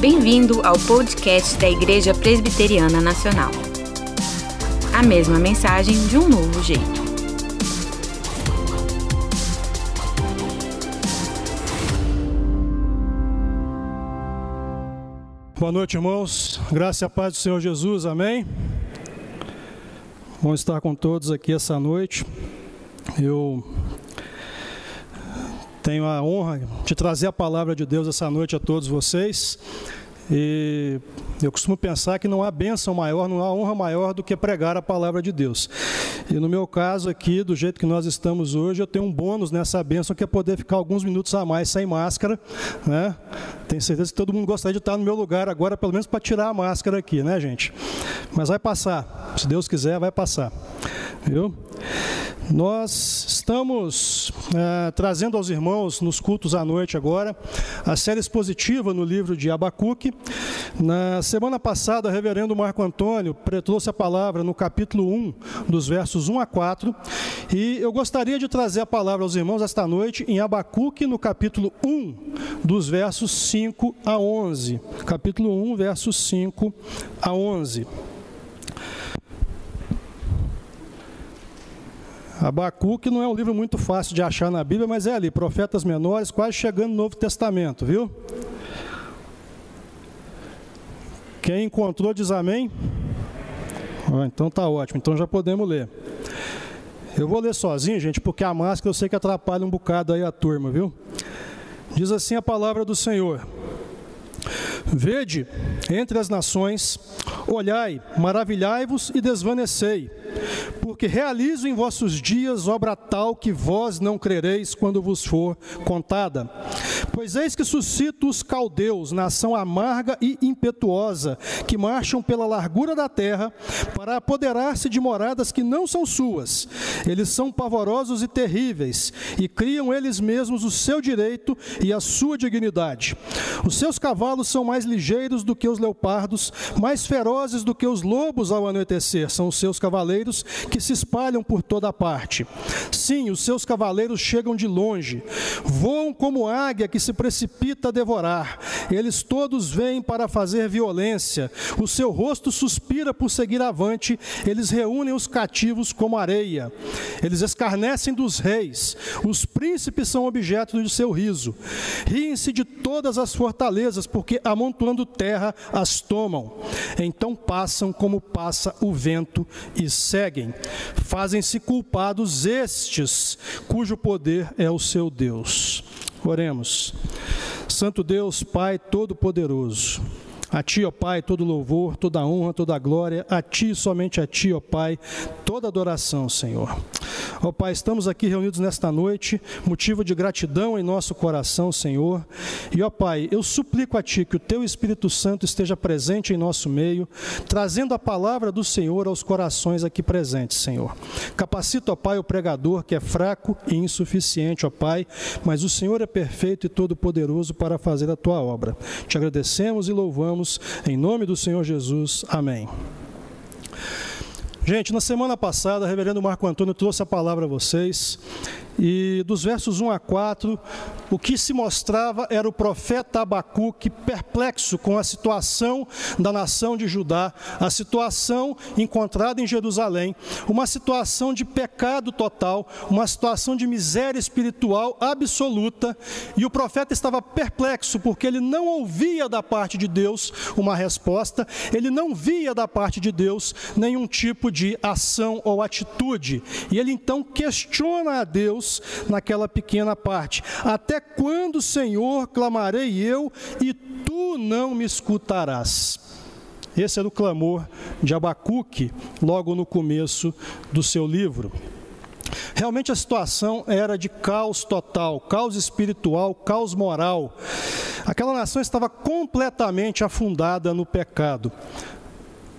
Bem-vindo ao podcast da Igreja Presbiteriana Nacional. A mesma mensagem de um novo jeito. Boa noite, irmãos. Graça e paz do Senhor Jesus. Amém. Bom estar com todos aqui essa noite. Eu tenho a honra de trazer a palavra de Deus essa noite a todos vocês. E eu costumo pensar que não há bênção maior, não há honra maior do que pregar a palavra de Deus. E no meu caso aqui, do jeito que nós estamos hoje, eu tenho um bônus nessa bênção que é poder ficar alguns minutos a mais sem máscara, né? Tenho certeza que todo mundo gostaria de estar no meu lugar agora, pelo menos para tirar a máscara aqui, né, gente? Mas vai passar, se Deus quiser, vai passar, viu? Nós estamos é, trazendo aos irmãos nos cultos à noite agora a série expositiva no livro de Abacuque. Na semana passada, o reverendo Marco Antônio trouxe a palavra no capítulo 1, dos versos 1 a 4, e eu gostaria de trazer a palavra aos irmãos esta noite em Abacuque, no capítulo 1, dos versos 5 a 11. Capítulo 1, versos 5 a 11. Abacuque não é um livro muito fácil de achar na Bíblia, mas é ali, profetas menores, quase chegando no Novo Testamento, viu? Quem encontrou diz amém? Ah, então tá ótimo, então já podemos ler. Eu vou ler sozinho, gente, porque a máscara eu sei que atrapalha um bocado aí a turma, viu? Diz assim a palavra do Senhor. Vede entre as nações, olhai, maravilhai-vos e desvanecei porque realizo em vossos dias obra tal que vós não crereis quando vos for contada. Pois eis que suscito os caldeus, nação amarga e impetuosa, que marcham pela largura da terra, para apoderar-se de moradas que não são suas. Eles são pavorosos e terríveis, e criam eles mesmos o seu direito e a sua dignidade. Os seus cavalos são mais ligeiros do que os leopardos, mais ferozes do que os lobos ao anoitecer, são os seus cavaleiros que se espalham por toda parte. Sim, os seus cavaleiros chegam de longe, voam como águia que se precipita a devorar. Eles todos vêm para fazer violência, o seu rosto suspira por seguir avante, eles reúnem os cativos como areia. Eles escarnecem dos reis, os príncipes são objeto de seu riso. Riem-se de todas as fortalezas, porque amontoando terra as tomam. Então passam como passa o vento e seguem. Fazem-se culpados estes, cujo poder é o seu Deus. Oremos. Santo Deus, Pai Todo-Poderoso, a Ti, ó Pai, todo louvor, toda honra, toda glória, a Ti, somente a Ti, ó Pai, toda adoração, Senhor. Ó Pai, estamos aqui reunidos nesta noite, motivo de gratidão em nosso coração, Senhor. E ó Pai, eu suplico a Ti que o Teu Espírito Santo esteja presente em nosso meio, trazendo a palavra do Senhor aos corações aqui presentes, Senhor. Capacita, ó Pai, o pregador que é fraco e insuficiente, ó Pai, mas o Senhor é perfeito e todo-poderoso para fazer a Tua obra. Te agradecemos e louvamos em nome do Senhor Jesus. Amém. Gente, na semana passada, o reverendo Marco Antônio trouxe a palavra a vocês e dos versos 1 a 4, o que se mostrava era o profeta Abacuque perplexo com a situação da nação de Judá, a situação encontrada em Jerusalém, uma situação de pecado total, uma situação de miséria espiritual absoluta, e o profeta estava perplexo porque ele não ouvia da parte de Deus uma resposta, ele não via da parte de Deus nenhum tipo de ação ou atitude, e ele então questiona a Deus naquela pequena parte. Até quando, Senhor, clamarei eu e tu não me escutarás? Esse era o clamor de Abacuque, logo no começo do seu livro. Realmente a situação era de caos total, caos espiritual, caos moral. Aquela nação estava completamente afundada no pecado.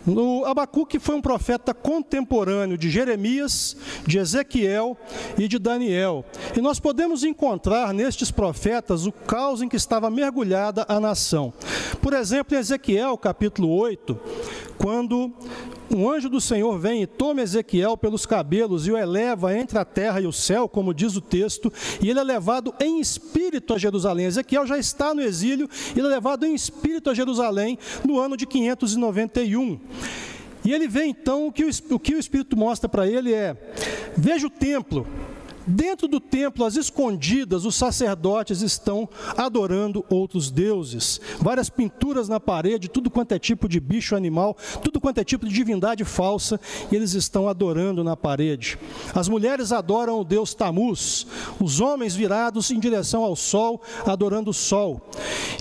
O Abacuque foi um profeta contemporâneo de Jeremias, de Ezequiel e de Daniel. E nós podemos encontrar nestes profetas o caos em que estava mergulhada a nação. Por exemplo, em Ezequiel, capítulo 8, quando um anjo do Senhor vem e toma Ezequiel pelos cabelos e o eleva entre a terra e o céu, como diz o texto, e ele é levado em espírito a Jerusalém. Ezequiel já está no exílio ele é levado em espírito a Jerusalém no ano de 591. E ele vê então, o que o, o, que o Espírito mostra para ele é: veja o templo, Dentro do templo, às escondidas, os sacerdotes estão adorando outros deuses. Várias pinturas na parede, tudo quanto é tipo de bicho animal, tudo quanto é tipo de divindade falsa, eles estão adorando na parede. As mulheres adoram o deus Tamuz, os homens virados em direção ao sol, adorando o sol.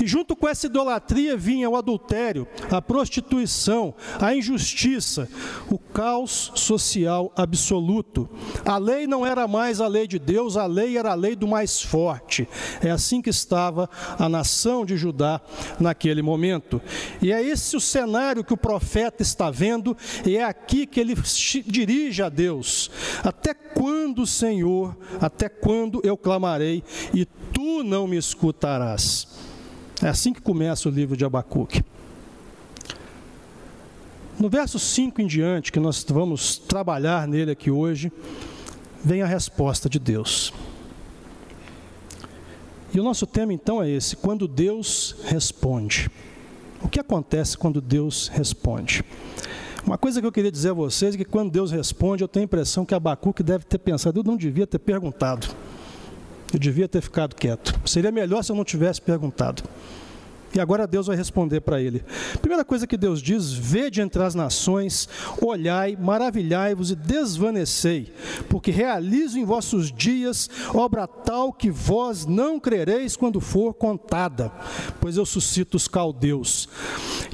E junto com essa idolatria vinha o adultério, a prostituição, a injustiça, o caos social absoluto. A lei não era mais a lei de Deus, a lei era a lei do mais forte. É assim que estava a nação de Judá naquele momento. E é esse o cenário que o profeta está vendo, e é aqui que ele dirige a Deus. Até quando, Senhor, até quando eu clamarei e tu não me escutarás? É assim que começa o livro de Abacuque. No verso 5 em diante, que nós vamos trabalhar nele aqui hoje, vem a resposta de Deus. E o nosso tema então é esse: quando Deus responde. O que acontece quando Deus responde? Uma coisa que eu queria dizer a vocês é que quando Deus responde, eu tenho a impressão que Abacuque deve ter pensado, eu não devia ter perguntado. Eu devia ter ficado quieto. Seria melhor se eu não tivesse perguntado. E agora Deus vai responder para ele. Primeira coisa que Deus diz: Vede entre as nações, olhai, maravilhai-vos e desvanecei, porque realizo em vossos dias obra tal que vós não crereis quando for contada, pois eu suscito os caldeus.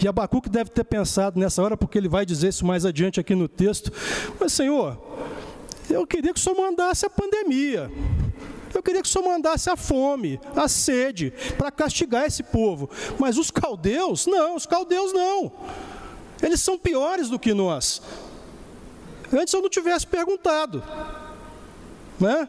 E Abacuque deve ter pensado nessa hora, porque ele vai dizer isso mais adiante aqui no texto: Mas Senhor, eu queria que o Senhor mandasse a pandemia. Eu queria que o Senhor mandasse a fome, a sede, para castigar esse povo. Mas os caldeus, não, os caldeus não. Eles são piores do que nós. Antes eu não tivesse perguntado. Né?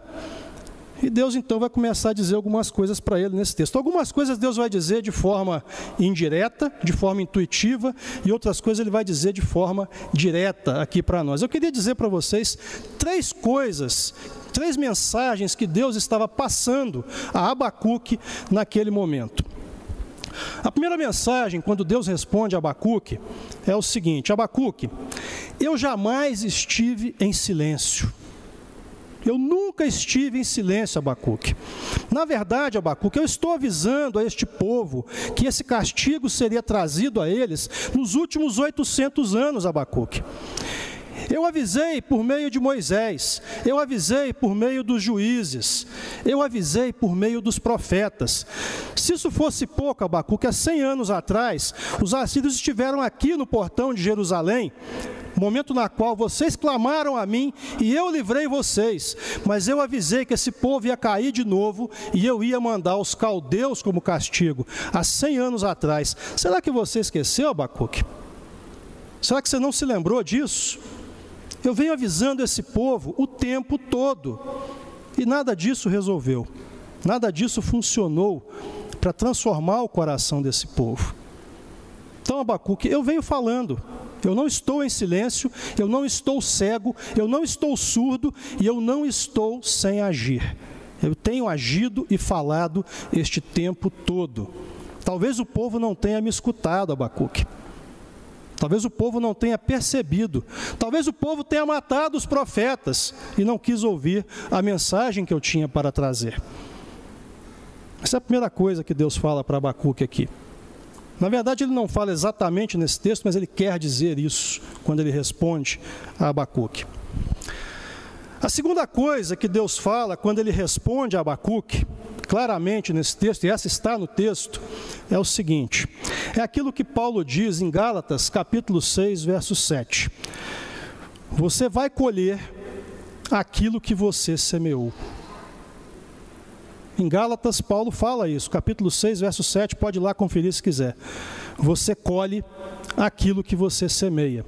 E Deus então vai começar a dizer algumas coisas para ele nesse texto. Algumas coisas Deus vai dizer de forma indireta, de forma intuitiva, e outras coisas ele vai dizer de forma direta aqui para nós. Eu queria dizer para vocês três coisas três mensagens que Deus estava passando a Abacuque naquele momento. A primeira mensagem, quando Deus responde a Abacuque, é o seguinte: Abacuque, eu jamais estive em silêncio. Eu nunca estive em silêncio, Abacuque. Na verdade, Abacuque, eu estou avisando a este povo que esse castigo seria trazido a eles nos últimos 800 anos, Abacuque. Eu avisei por meio de Moisés, eu avisei por meio dos juízes, eu avisei por meio dos profetas. Se isso fosse pouco, Abacuque, há 100 anos atrás, os assírios estiveram aqui no portão de Jerusalém, momento na qual vocês clamaram a mim e eu livrei vocês, mas eu avisei que esse povo ia cair de novo e eu ia mandar os caldeus como castigo, há 100 anos atrás. Será que você esqueceu, Abacuque? Será que você não se lembrou disso? Eu venho avisando esse povo o tempo todo e nada disso resolveu, nada disso funcionou para transformar o coração desse povo. Então, Abacuque, eu venho falando, eu não estou em silêncio, eu não estou cego, eu não estou surdo e eu não estou sem agir. Eu tenho agido e falado este tempo todo. Talvez o povo não tenha me escutado, Abacuque. Talvez o povo não tenha percebido. Talvez o povo tenha matado os profetas e não quis ouvir a mensagem que eu tinha para trazer. Essa é a primeira coisa que Deus fala para Abacuque aqui. Na verdade, ele não fala exatamente nesse texto, mas ele quer dizer isso quando ele responde a Abacuque. A segunda coisa que Deus fala quando ele responde a Abacuque claramente nesse texto, e essa está no texto, é o seguinte: é aquilo que Paulo diz em Gálatas, capítulo 6, verso 7. Você vai colher aquilo que você semeou. Em Gálatas, Paulo fala isso, capítulo 6, verso 7, pode ir lá conferir se quiser. Você colhe aquilo que você semeia.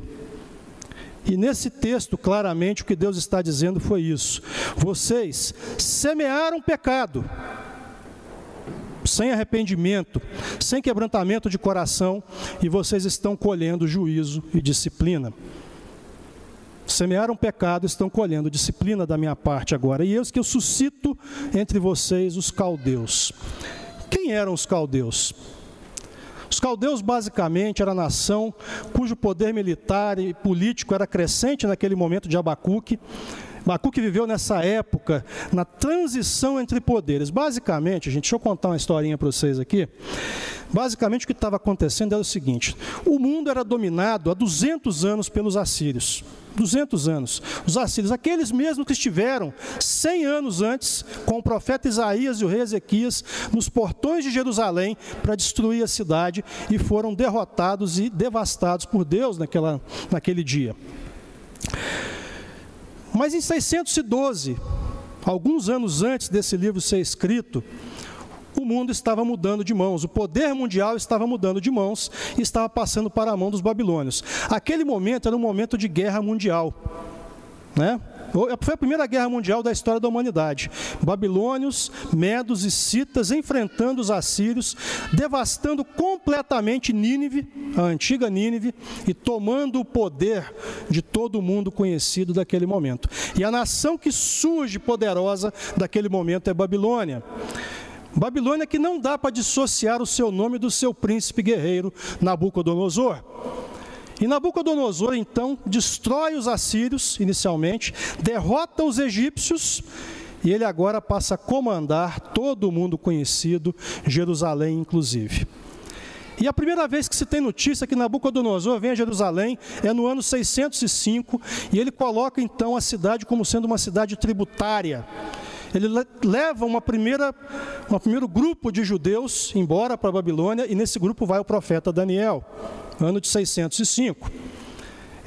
E nesse texto, claramente, o que Deus está dizendo foi isso: vocês semearam pecado, sem arrependimento, sem quebrantamento de coração, e vocês estão colhendo juízo e disciplina. Semearam pecado, estão colhendo disciplina da minha parte agora. E eis que eu suscito entre vocês os caldeus. Quem eram os caldeus? Os caldeus, basicamente, era a nação cujo poder militar e político era crescente naquele momento de Abacuque. Abacuque viveu nessa época, na transição entre poderes. Basicamente, gente, deixa eu contar uma historinha para vocês aqui. Basicamente, o que estava acontecendo era o seguinte: o mundo era dominado há 200 anos pelos assírios. 200 anos. Os assírios, aqueles mesmos que estiveram 100 anos antes com o profeta Isaías e o rei Ezequias nos portões de Jerusalém para destruir a cidade e foram derrotados e devastados por Deus naquela, naquele dia. Mas em 612, alguns anos antes desse livro ser escrito, o mundo estava mudando de mãos, o poder mundial estava mudando de mãos e estava passando para a mão dos babilônios. Aquele momento era um momento de guerra mundial. Né? Foi a primeira guerra mundial da história da humanidade. Babilônios, medos e citas enfrentando os assírios, devastando completamente Nínive, a antiga Nínive, e tomando o poder de todo o mundo conhecido daquele momento. E a nação que surge poderosa daquele momento é Babilônia. Babilônia que não dá para dissociar o seu nome do seu príncipe guerreiro Nabucodonosor. E Nabucodonosor então destrói os assírios inicialmente, derrota os egípcios e ele agora passa a comandar todo o mundo conhecido, Jerusalém inclusive. E a primeira vez que se tem notícia que Nabucodonosor vem a Jerusalém é no ano 605, e ele coloca então a cidade como sendo uma cidade tributária ele leva uma primeira, um primeiro grupo de judeus embora para a Babilônia, e nesse grupo vai o profeta Daniel, ano de 605.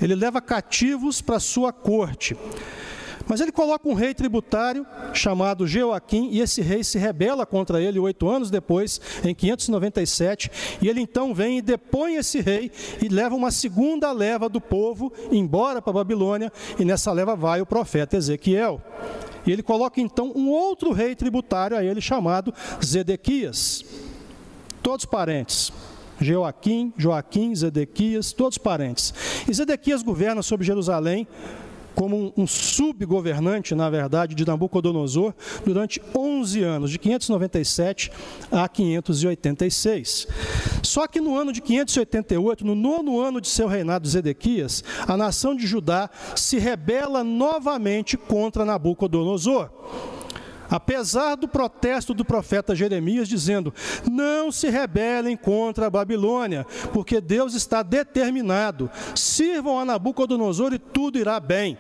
Ele leva cativos para sua corte. Mas ele coloca um rei tributário chamado Jeoaquim, e esse rei se rebela contra ele oito anos depois, em 597, e ele então vem e depõe esse rei e leva uma segunda leva do povo embora para a Babilônia, e nessa leva vai o profeta Ezequiel. E ele coloca então um outro rei tributário a ele chamado Zedequias. Todos parentes. Joaquim, Joaquim, Zedequias, todos parentes. E Zedequias governa sobre Jerusalém como um, um subgovernante, na verdade, de Nabucodonosor durante 11 anos, de 597 a 586. Só que no ano de 588, no nono ano de seu reinado Zedequias, a nação de Judá se rebela novamente contra Nabucodonosor apesar do protesto do profeta Jeremias dizendo: Não se rebelem contra a Babilônia, porque Deus está determinado. Sirvam a Nabucodonosor e tudo irá bem.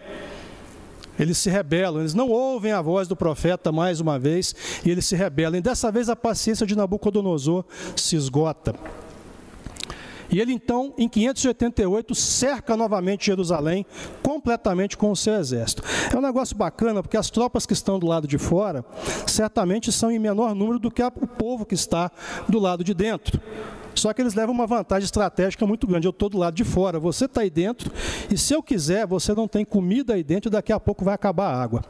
Eles se rebelam, eles não ouvem a voz do profeta mais uma vez e eles se rebelam. E dessa vez a paciência de Nabucodonosor se esgota. E ele então, em 588, cerca novamente Jerusalém, completamente com o seu exército. É um negócio bacana, porque as tropas que estão do lado de fora, certamente são em menor número do que o povo que está do lado de dentro. Só que eles levam uma vantagem estratégica muito grande. Eu estou do lado de fora, você está aí dentro, e se eu quiser, você não tem comida aí dentro e daqui a pouco vai acabar a água.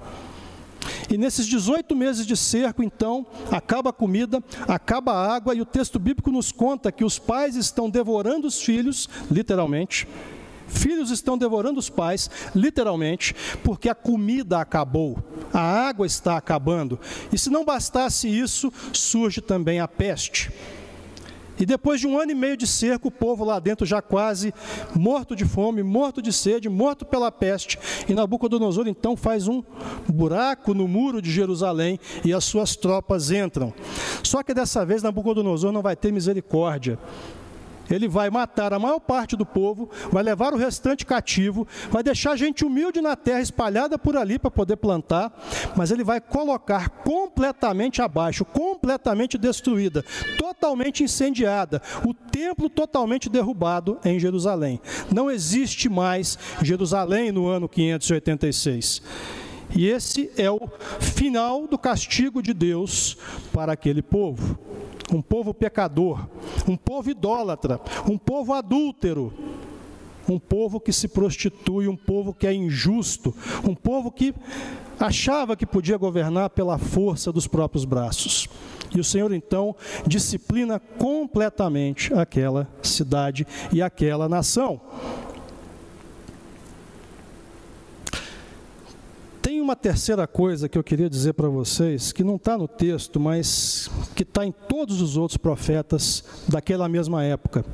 E nesses 18 meses de cerco, então, acaba a comida, acaba a água, e o texto bíblico nos conta que os pais estão devorando os filhos, literalmente. Filhos estão devorando os pais, literalmente, porque a comida acabou, a água está acabando. E se não bastasse isso, surge também a peste. E depois de um ano e meio de cerco, o povo lá dentro já quase morto de fome, morto de sede, morto pela peste. E Nabucodonosor então faz um buraco no muro de Jerusalém e as suas tropas entram. Só que dessa vez Nabucodonosor não vai ter misericórdia. Ele vai matar a maior parte do povo, vai levar o restante cativo, vai deixar gente humilde na terra espalhada por ali para poder plantar, mas ele vai colocar completamente abaixo, completamente destruída, totalmente incendiada, o templo totalmente derrubado em Jerusalém. Não existe mais Jerusalém no ano 586. E esse é o final do castigo de Deus para aquele povo um povo pecador, um povo idólatra, um povo adúltero, um povo que se prostitui, um povo que é injusto, um povo que achava que podia governar pela força dos próprios braços. E o Senhor então disciplina completamente aquela cidade e aquela nação. Uma terceira coisa que eu queria dizer para vocês, que não está no texto, mas que está em todos os outros profetas daquela mesma época.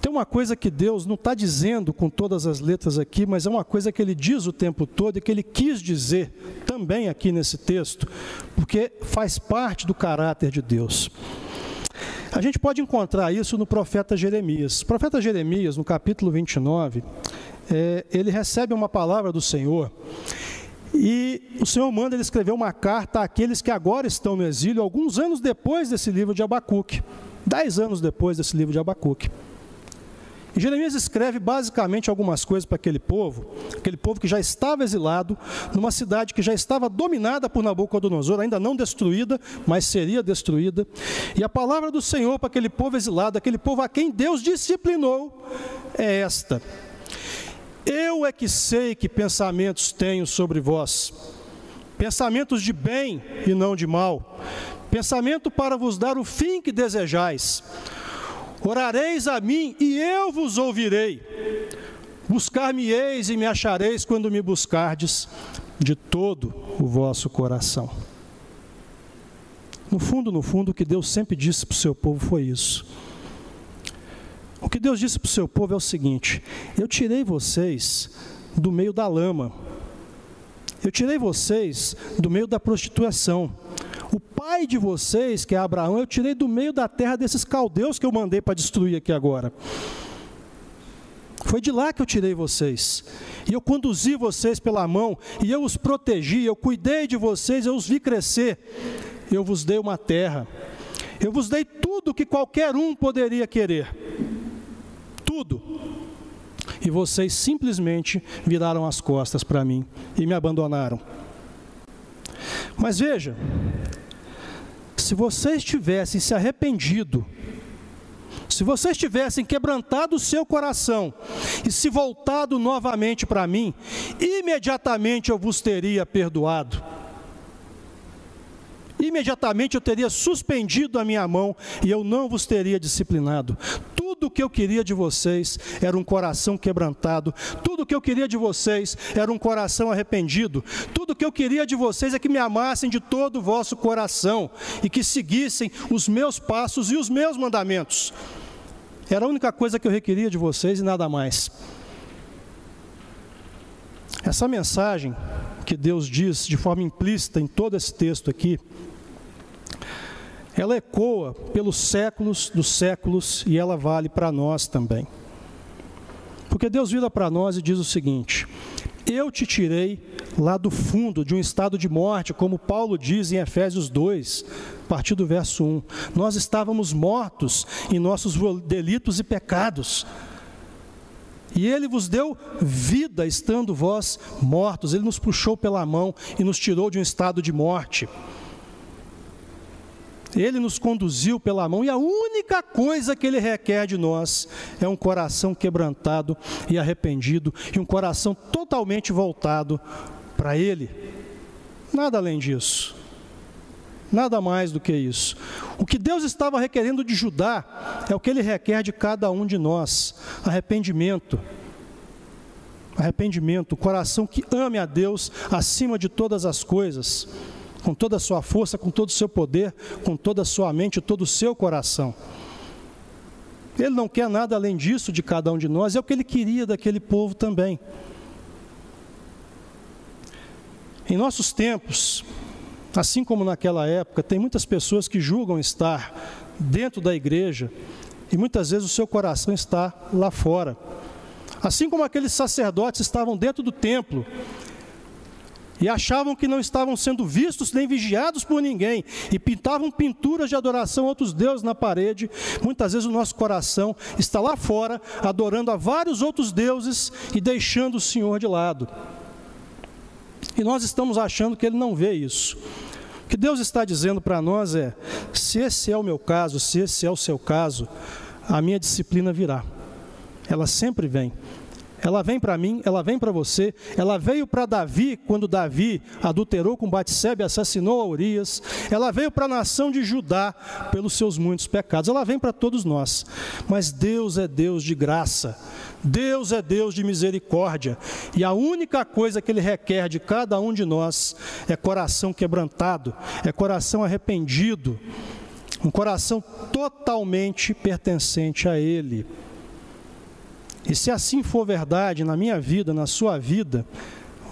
Tem uma coisa que Deus não está dizendo com todas as letras aqui, mas é uma coisa que Ele diz o tempo todo e que Ele quis dizer também aqui nesse texto, porque faz parte do caráter de Deus. A gente pode encontrar isso no profeta Jeremias. O profeta Jeremias, no capítulo 29, é, ele recebe uma palavra do Senhor e o Senhor manda ele escrever uma carta àqueles que agora estão no exílio, alguns anos depois desse livro de Abacuque, dez anos depois desse livro de Abacuque. E Jeremias escreve basicamente algumas coisas para aquele povo, aquele povo que já estava exilado, numa cidade que já estava dominada por Nabucodonosor, ainda não destruída, mas seria destruída. E a palavra do Senhor para aquele povo exilado, aquele povo a quem Deus disciplinou, é esta: Eu é que sei que pensamentos tenho sobre vós, pensamentos de bem e não de mal, pensamento para vos dar o fim que desejais. Orareis a mim e eu vos ouvirei. Buscar-me-eis e me achareis quando me buscardes de todo o vosso coração. No fundo, no fundo, o que Deus sempre disse para o seu povo foi isso. O que Deus disse para o seu povo é o seguinte: Eu tirei vocês do meio da lama, eu tirei vocês do meio da prostituição, o pai de vocês, que é Abraão, eu tirei do meio da terra desses caldeus que eu mandei para destruir aqui agora. Foi de lá que eu tirei vocês. E eu conduzi vocês pela mão, e eu os protegi, eu cuidei de vocês, eu os vi crescer. Eu vos dei uma terra. Eu vos dei tudo que qualquer um poderia querer. Tudo. E vocês simplesmente viraram as costas para mim e me abandonaram. Mas veja, se vocês tivessem se arrependido, se vocês tivessem quebrantado o seu coração e se voltado novamente para mim, imediatamente eu vos teria perdoado. Imediatamente eu teria suspendido a minha mão e eu não vos teria disciplinado. Tudo o que eu queria de vocês era um coração quebrantado. Tudo o que eu queria de vocês era um coração arrependido. Tudo o que eu queria de vocês é que me amassem de todo o vosso coração e que seguissem os meus passos e os meus mandamentos. Era a única coisa que eu requeria de vocês e nada mais. Essa mensagem que Deus diz de forma implícita em todo esse texto aqui, ela ecoa pelos séculos dos séculos e ela vale para nós também. Porque Deus vira para nós e diz o seguinte: Eu te tirei lá do fundo de um estado de morte, como Paulo diz em Efésios 2, a partir do verso 1. Nós estávamos mortos em nossos delitos e pecados. E ele vos deu vida, estando vós mortos. Ele nos puxou pela mão e nos tirou de um estado de morte. Ele nos conduziu pela mão e a única coisa que Ele requer de nós é um coração quebrantado e arrependido e um coração totalmente voltado para Ele. Nada além disso. Nada mais do que isso. O que Deus estava requerendo de Judá é o que Ele requer de cada um de nós: arrependimento. Arrependimento, coração que ame a Deus acima de todas as coisas com toda a sua força, com todo o seu poder, com toda a sua mente, todo o seu coração. Ele não quer nada além disso de cada um de nós, é o que ele queria daquele povo também. Em nossos tempos, assim como naquela época, tem muitas pessoas que julgam estar dentro da igreja e muitas vezes o seu coração está lá fora. Assim como aqueles sacerdotes estavam dentro do templo e achavam que não estavam sendo vistos nem vigiados por ninguém, e pintavam pinturas de adoração a outros deuses na parede. Muitas vezes o nosso coração está lá fora, adorando a vários outros deuses e deixando o Senhor de lado. E nós estamos achando que Ele não vê isso. O que Deus está dizendo para nós é: se esse é o meu caso, se esse é o seu caso, a minha disciplina virá. Ela sempre vem. Ela vem para mim, ela vem para você, ela veio para Davi quando Davi adulterou com Batseba e assassinou a Urias, ela veio para a nação de Judá pelos seus muitos pecados, ela vem para todos nós. Mas Deus é Deus de graça, Deus é Deus de misericórdia, e a única coisa que Ele requer de cada um de nós é coração quebrantado, é coração arrependido, um coração totalmente pertencente a Ele. E se assim for verdade na minha vida, na sua vida,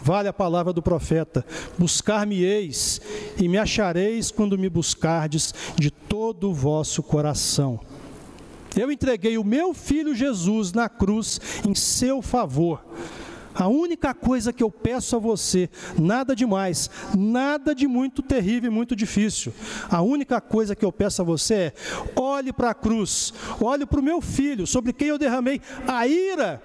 vale a palavra do profeta: buscar-me-eis e me achareis quando me buscardes de todo o vosso coração. Eu entreguei o meu filho Jesus na cruz em seu favor a única coisa que eu peço a você, nada demais, nada de muito terrível e muito difícil. A única coisa que eu peço a você é: olhe para a cruz, olhe para o meu filho, sobre quem eu derramei a ira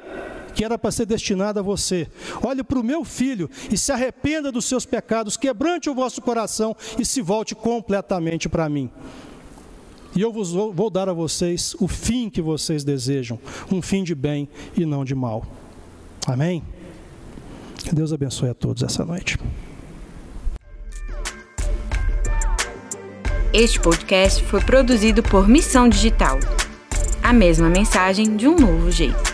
que era para ser destinada a você. Olhe para o meu filho e se arrependa dos seus pecados, quebrante o vosso coração e se volte completamente para mim. E eu vos vou, dar a vocês o fim que vocês desejam, um fim de bem e não de mal. Amém? Que Deus abençoe a todos essa noite. Este podcast foi produzido por Missão Digital. A mesma mensagem de um novo jeito.